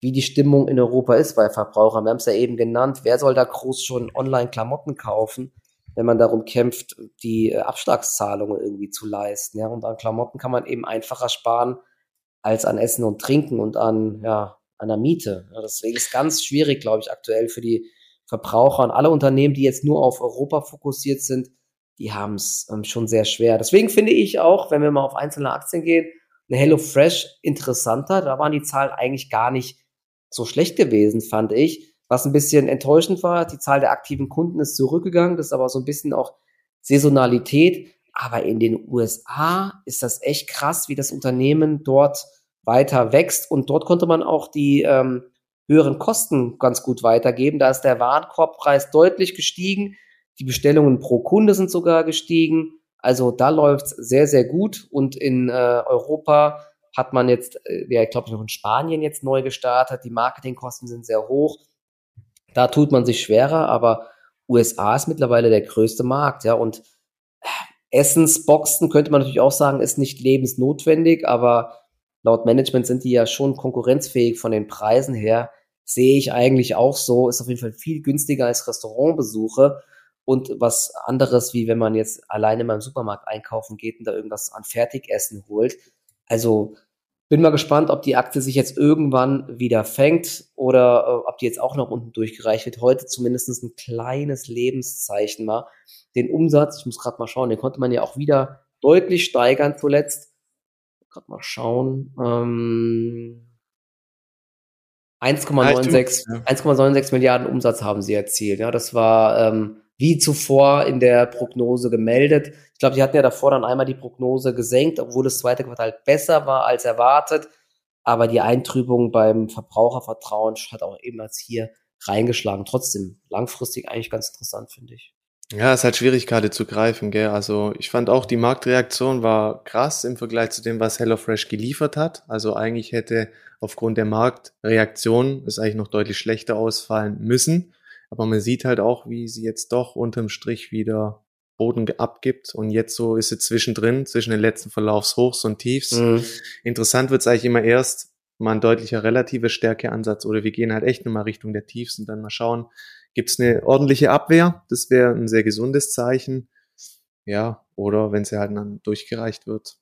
wie die Stimmung in Europa ist bei Verbrauchern. Wir haben es ja eben genannt, wer soll da groß schon online Klamotten kaufen, wenn man darum kämpft, die äh, Abschlagszahlungen irgendwie zu leisten. Ja, und an Klamotten kann man eben einfacher sparen als an Essen und Trinken und an, ja, an der Miete. Deswegen ist ganz schwierig, glaube ich, aktuell für die Verbraucher und alle Unternehmen, die jetzt nur auf Europa fokussiert sind, die haben es ähm, schon sehr schwer. Deswegen finde ich auch, wenn wir mal auf einzelne Aktien gehen, eine HelloFresh interessanter. Da waren die Zahlen eigentlich gar nicht so schlecht gewesen, fand ich. Was ein bisschen enttäuschend war, die Zahl der aktiven Kunden ist zurückgegangen. Das ist aber so ein bisschen auch Saisonalität. Aber in den USA ist das echt krass, wie das Unternehmen dort weiter wächst. Und dort konnte man auch die ähm, höheren Kosten ganz gut weitergeben. Da ist der Warenkorbpreis deutlich gestiegen. Die Bestellungen pro Kunde sind sogar gestiegen. Also da läuft es sehr, sehr gut. Und in äh, Europa hat man jetzt, äh, ja, ich glaube, in Spanien jetzt neu gestartet. Die Marketingkosten sind sehr hoch. Da tut man sich schwerer, aber USA ist mittlerweile der größte Markt, ja. Und Essensboxen könnte man natürlich auch sagen, ist nicht lebensnotwendig, aber laut Management sind die ja schon konkurrenzfähig von den Preisen her. Sehe ich eigentlich auch so, ist auf jeden Fall viel günstiger als Restaurantbesuche und was anderes, wie wenn man jetzt alleine mal im Supermarkt einkaufen geht und da irgendwas an Fertigessen holt. Also bin mal gespannt, ob die Aktie sich jetzt irgendwann wieder fängt oder äh, ob die jetzt auch noch unten durchgereicht wird. Heute zumindest ein kleines Lebenszeichen mal. Den Umsatz, ich muss gerade mal schauen, den konnte man ja auch wieder deutlich steigern zuletzt gerade mal schauen. Ähm, 1,96 1,96 Milliarden Umsatz haben sie erzielt. Ja, das war ähm, wie zuvor in der Prognose gemeldet. Ich glaube, die hatten ja davor dann einmal die Prognose gesenkt, obwohl das zweite Quartal besser war als erwartet. Aber die Eintrübung beim Verbrauchervertrauen hat auch eben als hier reingeschlagen. Trotzdem langfristig eigentlich ganz interessant, finde ich. Ja, es hat schwierig gerade zu greifen, gell? Also ich fand auch die Marktreaktion war krass im Vergleich zu dem, was HelloFresh geliefert hat. Also eigentlich hätte aufgrund der Marktreaktion es eigentlich noch deutlich schlechter ausfallen müssen. Aber man sieht halt auch, wie sie jetzt doch unterm Strich wieder Boden abgibt. Und jetzt so ist sie zwischendrin, zwischen den letzten Verlaufshochs und Tiefs. Mhm. Interessant wird es eigentlich immer erst mal ein deutlicher relative Stärkeansatz oder wir gehen halt echt nochmal Richtung der Tiefs und dann mal schauen, Gibt es eine ordentliche Abwehr? Das wäre ein sehr gesundes Zeichen. Ja, oder wenn sie halt dann durchgereicht wird.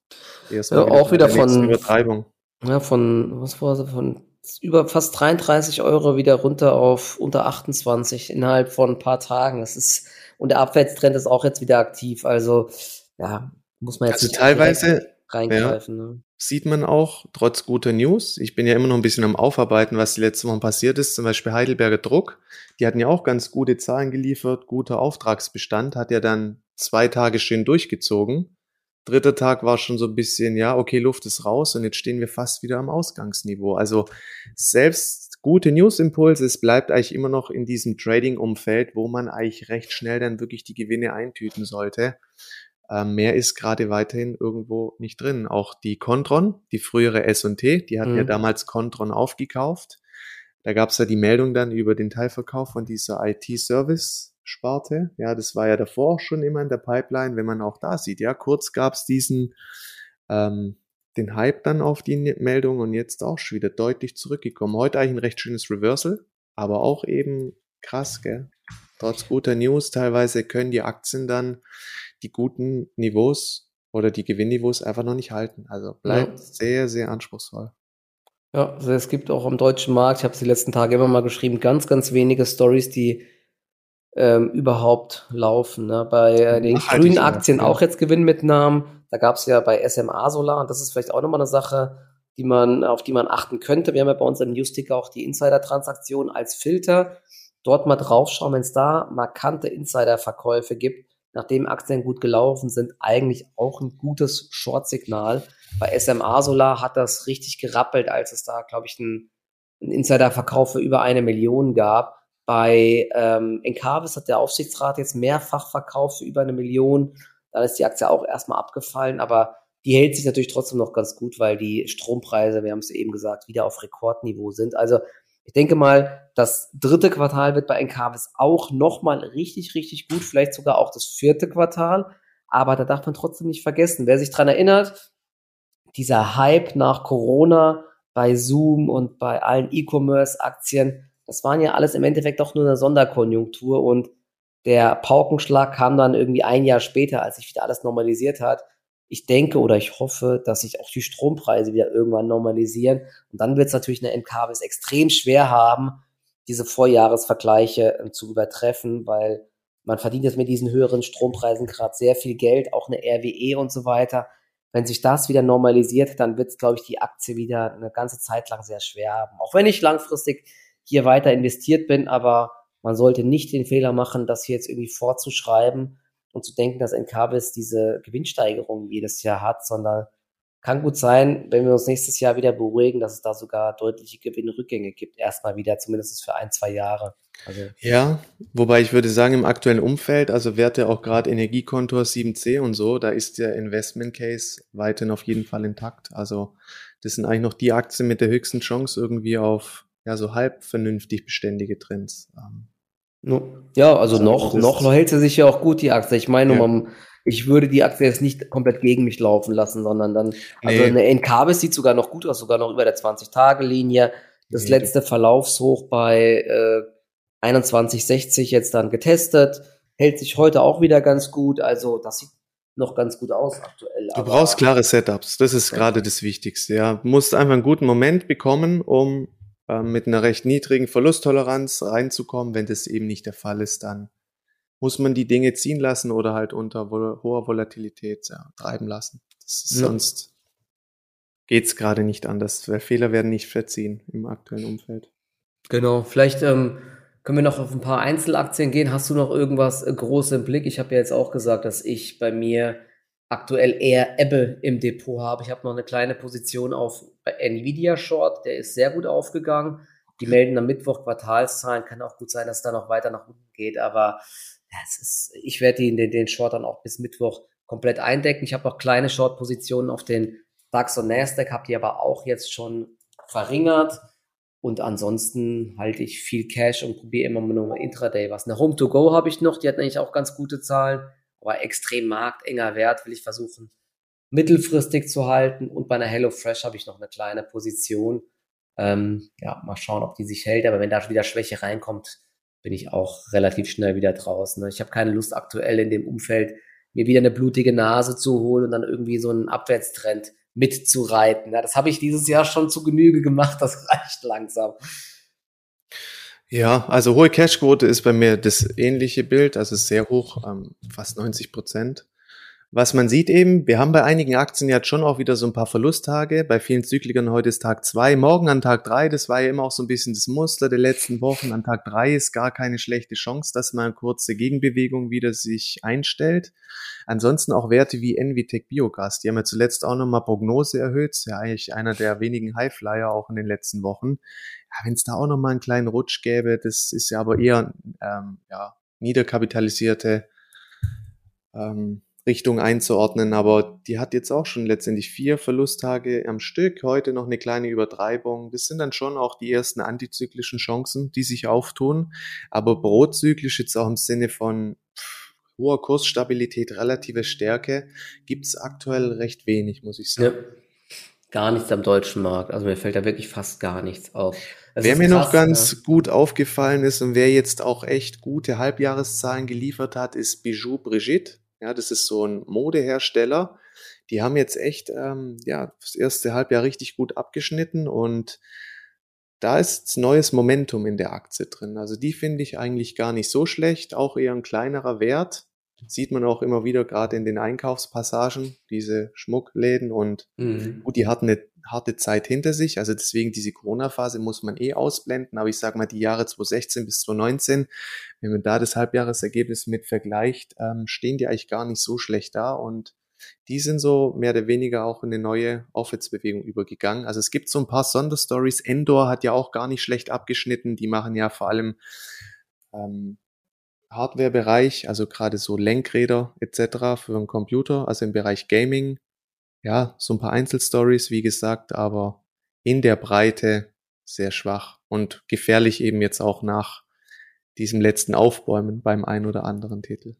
Erstmal ja, auch wieder von Übertreibung. Ja, von, was war sie, von über fast 33 Euro wieder runter auf unter 28 innerhalb von ein paar Tagen. Das ist, und der Abwärtstrend ist auch jetzt wieder aktiv. Also, ja, muss man jetzt also teilweise reingreifen. Ja. Ne? sieht man auch, trotz guter News. Ich bin ja immer noch ein bisschen am Aufarbeiten, was die letzten Wochen passiert ist. Zum Beispiel Heidelberger Druck. Die hatten ja auch ganz gute Zahlen geliefert, guter Auftragsbestand, hat ja dann zwei Tage schön durchgezogen. Dritter Tag war schon so ein bisschen, ja, okay, Luft ist raus und jetzt stehen wir fast wieder am Ausgangsniveau. Also selbst gute Newsimpulse, es bleibt eigentlich immer noch in diesem Trading-Umfeld, wo man eigentlich recht schnell dann wirklich die Gewinne eintüten sollte. Ähm, mehr ist gerade weiterhin irgendwo nicht drin. Auch die Contron, die frühere S&T, die hatten mhm. ja damals Contron aufgekauft. Da gab es ja die Meldung dann über den Teilverkauf von dieser IT-Service-Sparte. Ja, das war ja davor schon immer in der Pipeline, wenn man auch da sieht. Ja, kurz gab es diesen ähm, den Hype dann auf die Meldung und jetzt auch schon wieder deutlich zurückgekommen. Heute eigentlich ein recht schönes Reversal, aber auch eben krass, gell? Trotz guter News teilweise können die Aktien dann die guten Niveaus oder die Gewinnniveaus einfach noch nicht halten. Also bleibt ja. sehr, sehr anspruchsvoll. Ja, also es gibt auch am deutschen Markt, ich habe es die letzten Tage immer mal geschrieben, ganz, ganz wenige Stories, die ähm, überhaupt laufen. Ne? Bei äh, den Ach, grünen Aktien auch jetzt Gewinnmitnahmen. Da gab es ja bei SMA Solar, und das ist vielleicht auch nochmal eine Sache, die man, auf die man achten könnte. Wir haben ja bei uns im Newsticker auch die Insider-Transaktion als Filter. Dort mal draufschauen, wenn es da markante Insider-Verkäufe gibt, nachdem Aktien gut gelaufen sind, eigentlich auch ein gutes Short-Signal. Bei SMA Solar hat das richtig gerappelt, als es da, glaube ich, einen, einen Insider-Verkauf für über eine Million gab. Bei ähm, Encarvis hat der Aufsichtsrat jetzt mehrfach verkauft für über eine Million. Dann ist die Aktie auch erstmal abgefallen, aber die hält sich natürlich trotzdem noch ganz gut, weil die Strompreise, wir haben es eben gesagt, wieder auf Rekordniveau sind. Also ich denke mal, das dritte Quartal wird bei Encarvis auch nochmal richtig, richtig gut, vielleicht sogar auch das vierte Quartal. Aber da darf man trotzdem nicht vergessen, wer sich dran erinnert, dieser Hype nach Corona bei Zoom und bei allen E-Commerce-Aktien, das waren ja alles im Endeffekt doch nur eine Sonderkonjunktur und der Paukenschlag kam dann irgendwie ein Jahr später, als sich wieder alles normalisiert hat. Ich denke oder ich hoffe, dass sich auch die Strompreise wieder irgendwann normalisieren. Und dann wird es natürlich eine NKWs extrem schwer haben, diese Vorjahresvergleiche äh, zu übertreffen, weil man verdient jetzt mit diesen höheren Strompreisen gerade sehr viel Geld, auch eine RWE und so weiter. Wenn sich das wieder normalisiert, dann wird es, glaube ich, die Aktie wieder eine ganze Zeit lang sehr schwer haben. Auch wenn ich langfristig hier weiter investiert bin, aber man sollte nicht den Fehler machen, das hier jetzt irgendwie vorzuschreiben und zu denken, dass Encarvis diese Gewinnsteigerung jedes Jahr hat, sondern kann gut sein, wenn wir uns nächstes Jahr wieder beruhigen, dass es da sogar deutliche Gewinnrückgänge gibt, erstmal wieder, zumindest für ein, zwei Jahre. Also ja, wobei ich würde sagen, im aktuellen Umfeld, also Werte auch gerade Energiekontor 7C und so, da ist der Investment Case weiterhin auf jeden Fall intakt. Also das sind eigentlich noch die Aktien mit der höchsten Chance irgendwie auf ja so halb vernünftig beständige Trends. Ähm, ja, also, also noch, noch hält sie sich ja auch gut, die Aktie. Ich meine, ja. man, ich würde die Aktie jetzt nicht komplett gegen mich laufen lassen, sondern dann, also nee. eine NKBIS sieht sogar noch gut aus, sogar noch über der 20-Tage-Linie. Das nee. letzte Verlaufshoch bei äh, 21,60 jetzt dann getestet, hält sich heute auch wieder ganz gut. Also das sieht noch ganz gut aus aktuell. Du brauchst klare Setups, das ist ja. gerade das Wichtigste. Ja, du musst einfach einen guten Moment bekommen, um mit einer recht niedrigen Verlusttoleranz reinzukommen. Wenn das eben nicht der Fall ist, dann muss man die Dinge ziehen lassen oder halt unter hoher Volatilität ja, treiben lassen. Ist, ja. Sonst geht's gerade nicht anders, weil Fehler werden nicht verziehen im aktuellen Umfeld. Genau, vielleicht ähm, können wir noch auf ein paar Einzelaktien gehen. Hast du noch irgendwas äh, groß im Blick? Ich habe ja jetzt auch gesagt, dass ich bei mir aktuell eher Ebbe im Depot habe. Ich habe noch eine kleine Position auf Nvidia Short, der ist sehr gut aufgegangen. Die melden am Mittwoch Quartalszahlen, kann auch gut sein, dass da noch weiter nach unten geht, aber ja, es ist, ich werde den, den, den Short dann auch bis Mittwoch komplett eindecken. Ich habe noch kleine Short-Positionen auf den DAX und Nasdaq, habe die aber auch jetzt schon verringert. Und ansonsten halte ich viel Cash und probiere immer nur Intraday was. Eine Home to Go habe ich noch, die hat eigentlich auch ganz gute Zahlen aber extrem marktenger Wert will ich versuchen mittelfristig zu halten. Und bei einer HelloFresh habe ich noch eine kleine Position. Ähm, ja, mal schauen, ob die sich hält. Aber wenn da wieder Schwäche reinkommt, bin ich auch relativ schnell wieder draußen. Ich habe keine Lust aktuell in dem Umfeld, mir wieder eine blutige Nase zu holen und dann irgendwie so einen Abwärtstrend mitzureiten. Ja, das habe ich dieses Jahr schon zu Genüge gemacht. Das reicht langsam. Ja, also hohe Cashquote ist bei mir das ähnliche Bild, also sehr hoch, ähm, fast 90 Prozent. Was man sieht eben, wir haben bei einigen Aktien jetzt schon auch wieder so ein paar Verlusttage. Bei vielen Zyklikern heute ist Tag zwei, morgen an Tag drei. Das war ja immer auch so ein bisschen das Muster der letzten Wochen. An Tag drei ist gar keine schlechte Chance, dass mal eine kurze Gegenbewegung wieder sich einstellt. Ansonsten auch Werte wie Envitec Biogas, die haben ja zuletzt auch nochmal Prognose erhöht. Ist ja eigentlich einer der wenigen Highflyer auch in den letzten Wochen. Ja, wenn es da auch nochmal einen kleinen Rutsch gäbe, das ist ja aber eher ähm, ja, niederkapitalisierte ähm, Richtung einzuordnen, aber die hat jetzt auch schon letztendlich vier Verlusttage am Stück, heute noch eine kleine Übertreibung. Das sind dann schon auch die ersten antizyklischen Chancen, die sich auftun, aber prozyklisch jetzt auch im Sinne von hoher Kursstabilität, relative Stärke, gibt's aktuell recht wenig, muss ich sagen. Ja, gar nichts am deutschen Markt. Also mir fällt da wirklich fast gar nichts auf. wer mir krass, noch ganz ja. gut aufgefallen ist und wer jetzt auch echt gute Halbjahreszahlen geliefert hat, ist Bijou Brigitte. Ja, das ist so ein Modehersteller. Die haben jetzt echt ähm, ja das erste Halbjahr richtig gut abgeschnitten und da ist neues Momentum in der Aktie drin. Also die finde ich eigentlich gar nicht so schlecht, auch eher ein kleinerer Wert. Sieht man auch immer wieder gerade in den Einkaufspassagen, diese Schmuckläden und mhm. gut, die hatten eine harte Zeit hinter sich, also deswegen diese Corona-Phase muss man eh ausblenden, aber ich sage mal die Jahre 2016 bis 2019, wenn man da das Halbjahresergebnis mit vergleicht, ähm, stehen die eigentlich gar nicht so schlecht da und die sind so mehr oder weniger auch in eine neue Aufwärtsbewegung übergegangen. Also es gibt so ein paar Sonderstories. Endor hat ja auch gar nicht schlecht abgeschnitten. Die machen ja vor allem ähm, Hardware-Bereich, also gerade so Lenkräder etc. für einen Computer, also im Bereich Gaming. Ja, so ein paar Einzelstories, wie gesagt, aber in der Breite sehr schwach und gefährlich eben jetzt auch nach diesem letzten Aufbäumen beim ein oder anderen Titel.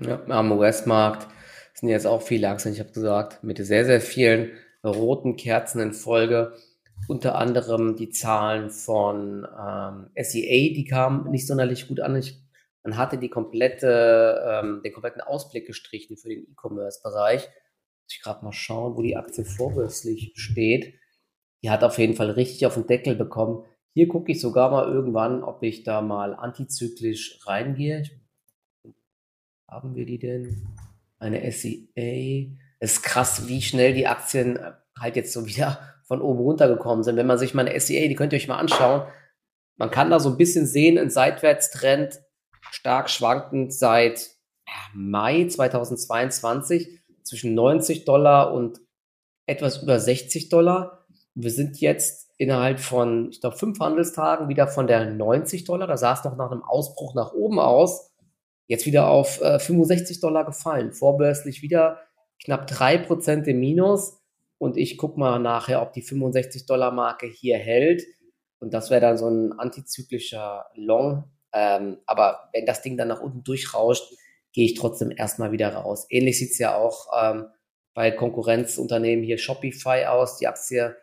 Ja, am US-Markt sind jetzt auch viele Aktien, ich habe gesagt, mit sehr, sehr vielen roten Kerzen in Folge. Unter anderem die Zahlen von ähm, SEA, die kamen nicht sonderlich gut an. Ich, man hatte die komplette, ähm, den kompletten Ausblick gestrichen für den E-Commerce-Bereich. Ich gerade mal schauen, wo die Aktie vorbörslich steht. Die hat auf jeden Fall richtig auf den Deckel bekommen. Hier gucke ich sogar mal irgendwann, ob ich da mal antizyklisch reingehe. Haben wir die denn? eine SEA. Es ist krass, wie schnell die Aktien äh, halt jetzt so wieder von oben runtergekommen sind. Wenn man sich mal eine SEA, die könnt ihr euch mal anschauen. Man kann da so ein bisschen sehen, ein Seitwärtstrend, stark schwankend seit Mai 2022 zwischen 90 Dollar und etwas über 60 Dollar. Wir sind jetzt innerhalb von, ich glaube, fünf Handelstagen wieder von der 90 Dollar. Da sah es noch nach einem Ausbruch nach oben aus jetzt wieder auf äh, 65 Dollar gefallen. Vorbörslich wieder knapp 3% im Minus. Und ich gucke mal nachher, ob die 65 Dollar Marke hier hält. Und das wäre dann so ein antizyklischer Long. Ähm, aber wenn das Ding dann nach unten durchrauscht, gehe ich trotzdem erstmal wieder raus. Ähnlich sieht es ja auch ähm, bei Konkurrenzunternehmen hier Shopify aus. Die Aktie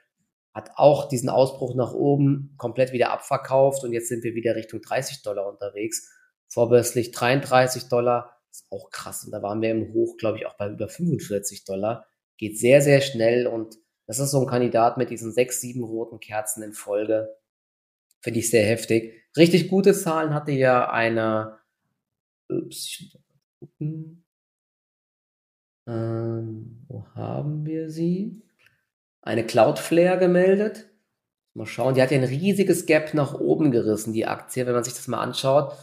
hat auch diesen Ausbruch nach oben komplett wieder abverkauft und jetzt sind wir wieder Richtung 30 Dollar unterwegs vorbörslich 33 Dollar, ist auch krass. Und da waren wir im Hoch, glaube ich, auch bei über 45 Dollar. Geht sehr, sehr schnell und das ist so ein Kandidat mit diesen sechs, sieben roten Kerzen in Folge. Finde ich sehr heftig. Richtig gute Zahlen hatte ja eine, ups, ich muss mal gucken. Ähm, wo haben wir sie? Eine Cloudflare gemeldet. Mal schauen, die hat ja ein riesiges Gap nach oben gerissen, die Aktie, wenn man sich das mal anschaut.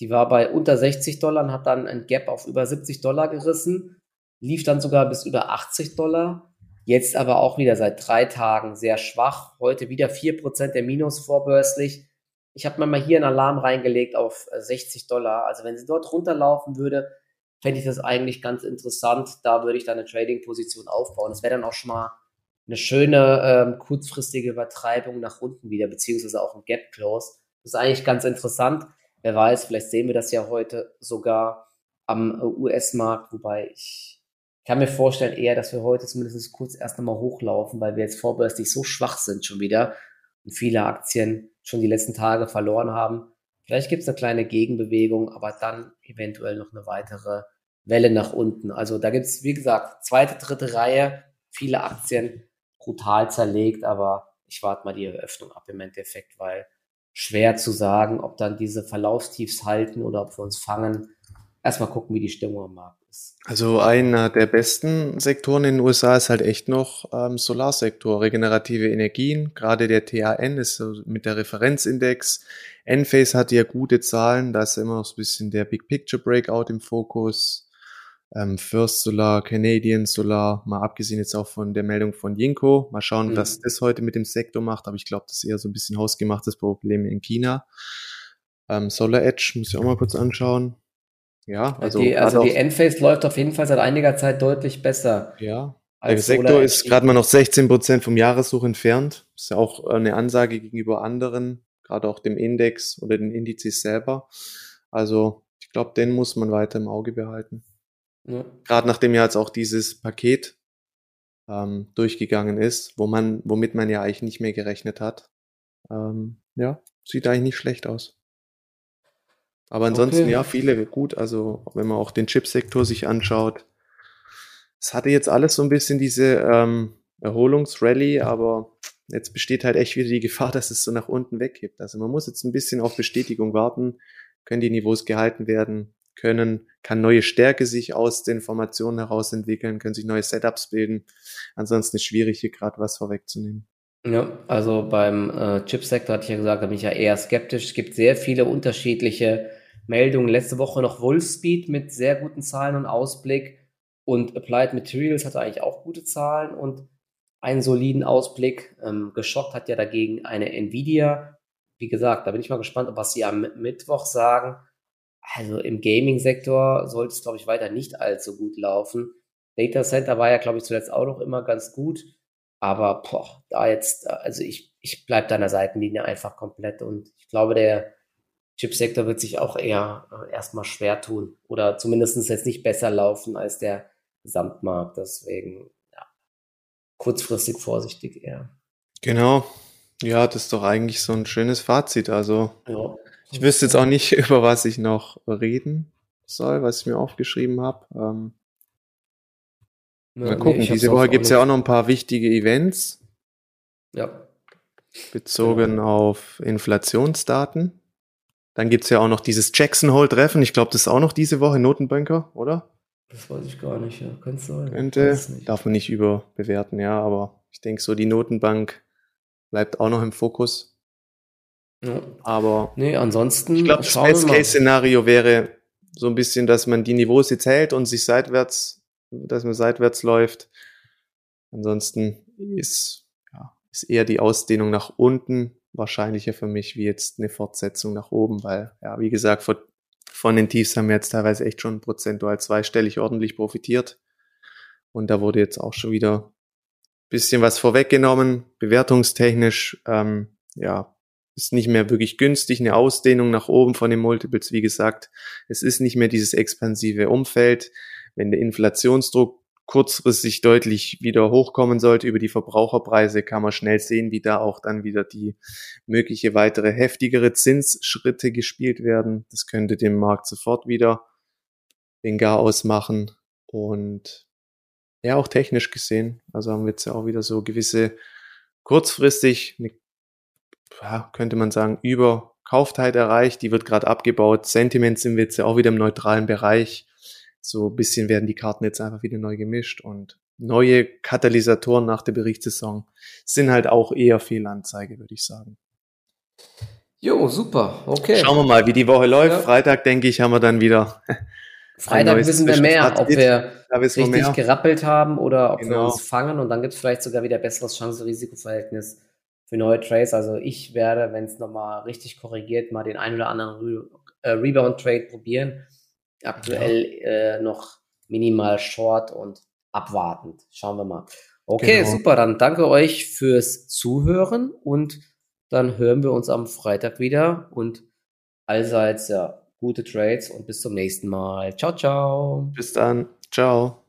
Die war bei unter 60 Dollar und hat dann ein Gap auf über 70 Dollar gerissen, lief dann sogar bis über 80 Dollar. Jetzt aber auch wieder seit drei Tagen sehr schwach. Heute wieder 4% der Minus vorbörslich. Ich habe mir mal hier einen Alarm reingelegt auf 60 Dollar. Also wenn sie dort runterlaufen würde, fände ich das eigentlich ganz interessant. Da würde ich dann eine Trading-Position aufbauen. Das wäre dann auch schon mal eine schöne ähm, kurzfristige Übertreibung nach unten wieder, beziehungsweise auch ein Gap Close. Das ist eigentlich ganz interessant. Wer weiß, vielleicht sehen wir das ja heute sogar am äh, US-Markt, wobei ich kann mir vorstellen eher, dass wir heute zumindest kurz erst einmal hochlaufen, weil wir jetzt vorbörslich so schwach sind schon wieder und viele Aktien schon die letzten Tage verloren haben. Vielleicht gibt es eine kleine Gegenbewegung, aber dann eventuell noch eine weitere Welle nach unten. Also da gibt es, wie gesagt, zweite, dritte Reihe, viele Aktien brutal zerlegt, aber ich warte mal die Eröffnung ab im Endeffekt, weil schwer zu sagen, ob dann diese Verlaufstiefs halten oder ob wir uns fangen. Erstmal gucken, wie die Stimmung am Markt. Also einer der besten Sektoren in den USA ist halt echt noch ähm, Solarsektor, regenerative Energien. Gerade der THN ist so mit der Referenzindex. Enphase hat ja gute Zahlen, da ist immer noch so ein bisschen der Big Picture Breakout im Fokus ähm, First Solar, Canadian Solar, mal abgesehen jetzt auch von der Meldung von Jinko. Mal schauen, mhm. was das heute mit dem Sektor macht, aber ich glaube, das ist eher so ein bisschen hausgemachtes Problem in China. Ähm, Solar Edge muss ich auch mal kurz anschauen. Ja, also, die, also die Enphase läuft auf jeden Fall seit einiger Zeit deutlich besser. Ja, der Sektor ist gerade mal noch 16 Prozent vom Jahressuch entfernt. Ist ja auch eine Ansage gegenüber anderen, gerade auch dem Index oder den Indizes selber. Also ich glaube, den muss man weiter im Auge behalten. Ja. Gerade nachdem ja jetzt auch dieses Paket ähm, durchgegangen ist, wo man, womit man ja eigentlich nicht mehr gerechnet hat. Ähm, ja, sieht eigentlich nicht schlecht aus. Aber ansonsten, okay. ja, viele gut. Also, wenn man auch den Chipsektor sich anschaut, es hatte jetzt alles so ein bisschen diese ähm, Erholungsrallye, aber jetzt besteht halt echt wieder die Gefahr, dass es so nach unten wegkippt. Also man muss jetzt ein bisschen auf Bestätigung warten. Können die Niveaus gehalten werden? Können, kann neue Stärke sich aus den Formationen heraus entwickeln? Können sich neue Setups bilden? Ansonsten ist es schwierig, hier gerade was vorwegzunehmen. Ja, also beim äh, Chipsektor hatte ich ja gesagt, da bin ich ja eher skeptisch. Es gibt sehr viele unterschiedliche Meldungen. Letzte Woche noch Wolfspeed mit sehr guten Zahlen und Ausblick. Und Applied Materials hatte eigentlich auch gute Zahlen und einen soliden Ausblick. Ähm, geschockt hat ja dagegen eine Nvidia. Wie gesagt, da bin ich mal gespannt, was sie am Mittwoch sagen. Also im Gaming-Sektor sollte es, glaube ich, weiter nicht allzu gut laufen. Data Center war ja, glaube ich, zuletzt auch noch immer ganz gut. Aber boah, da jetzt, also ich, ich bleibe da an der Seitenlinie einfach komplett und ich glaube, der Chipsektor wird sich auch eher äh, erstmal schwer tun oder zumindest jetzt nicht besser laufen als der Gesamtmarkt. Deswegen, ja, kurzfristig vorsichtig eher. Genau. Ja, das ist doch eigentlich so ein schönes Fazit. Also, ja. ich wüsste jetzt auch nicht, über was ich noch reden soll, was ich mir aufgeschrieben habe. Ähm, ja, mal gucken. Nee, Diese Woche gibt es ja auch noch ein paar wichtige Events. Ja. Bezogen genau. auf Inflationsdaten. Dann gibt es ja auch noch dieses Jackson Hole-Treffen. Ich glaube, das ist auch noch diese Woche Notenbanker, oder? Das weiß ich gar nicht, ja. Könnte sein. Könnte. Darf man nicht überbewerten, ja, aber ich denke so, die Notenbank bleibt auch noch im Fokus. Ja. Aber. Nee, ansonsten. Ich glaube, das Best-Case-Szenario wäre so ein bisschen, dass man die Niveaus jetzt hält und sich seitwärts, dass man seitwärts läuft. Ansonsten ist, ja, ist eher die Ausdehnung nach unten wahrscheinlicher für mich wie jetzt eine Fortsetzung nach oben, weil, ja, wie gesagt, vor von den Tiefs haben wir jetzt teilweise echt schon prozentual zweistellig ordentlich profitiert. Und da wurde jetzt auch schon wieder bisschen was vorweggenommen, bewertungstechnisch. Ähm, ja, ist nicht mehr wirklich günstig, eine Ausdehnung nach oben von den Multiples. Wie gesagt, es ist nicht mehr dieses expansive Umfeld. Wenn der Inflationsdruck kurzfristig deutlich wieder hochkommen sollte über die Verbraucherpreise, kann man schnell sehen, wie da auch dann wieder die mögliche weitere heftigere Zinsschritte gespielt werden. Das könnte dem Markt sofort wieder den Garaus machen und ja, auch technisch gesehen. Also haben wir jetzt ja auch wieder so gewisse kurzfristig, eine, könnte man sagen, Überkauftheit erreicht. Die wird gerade abgebaut. Sentiment sind wir jetzt ja auch wieder im neutralen Bereich so ein bisschen werden die Karten jetzt einfach wieder neu gemischt und neue Katalysatoren nach der Berichtssaison sind halt auch eher Fehlanzeige, würde ich sagen. Jo, super. Okay. Schauen wir mal, wie die Woche läuft. Ja. Freitag, denke ich, haben wir dann wieder. Freitag wissen wir mehr, ob wir richtig mehr. gerappelt haben oder ob genau. wir uns fangen und dann gibt es vielleicht sogar wieder besseres Chance-Risiko-Verhältnis für neue Trades. Also ich werde, wenn es nochmal richtig korrigiert, mal den ein oder anderen Re äh, Rebound-Trade probieren Aktuell ja. äh, noch minimal short und abwartend. Schauen wir mal. Okay, genau. super. Dann danke euch fürs Zuhören und dann hören wir uns am Freitag wieder und allseits ja gute Trades und bis zum nächsten Mal. Ciao, ciao. Bis dann. Ciao.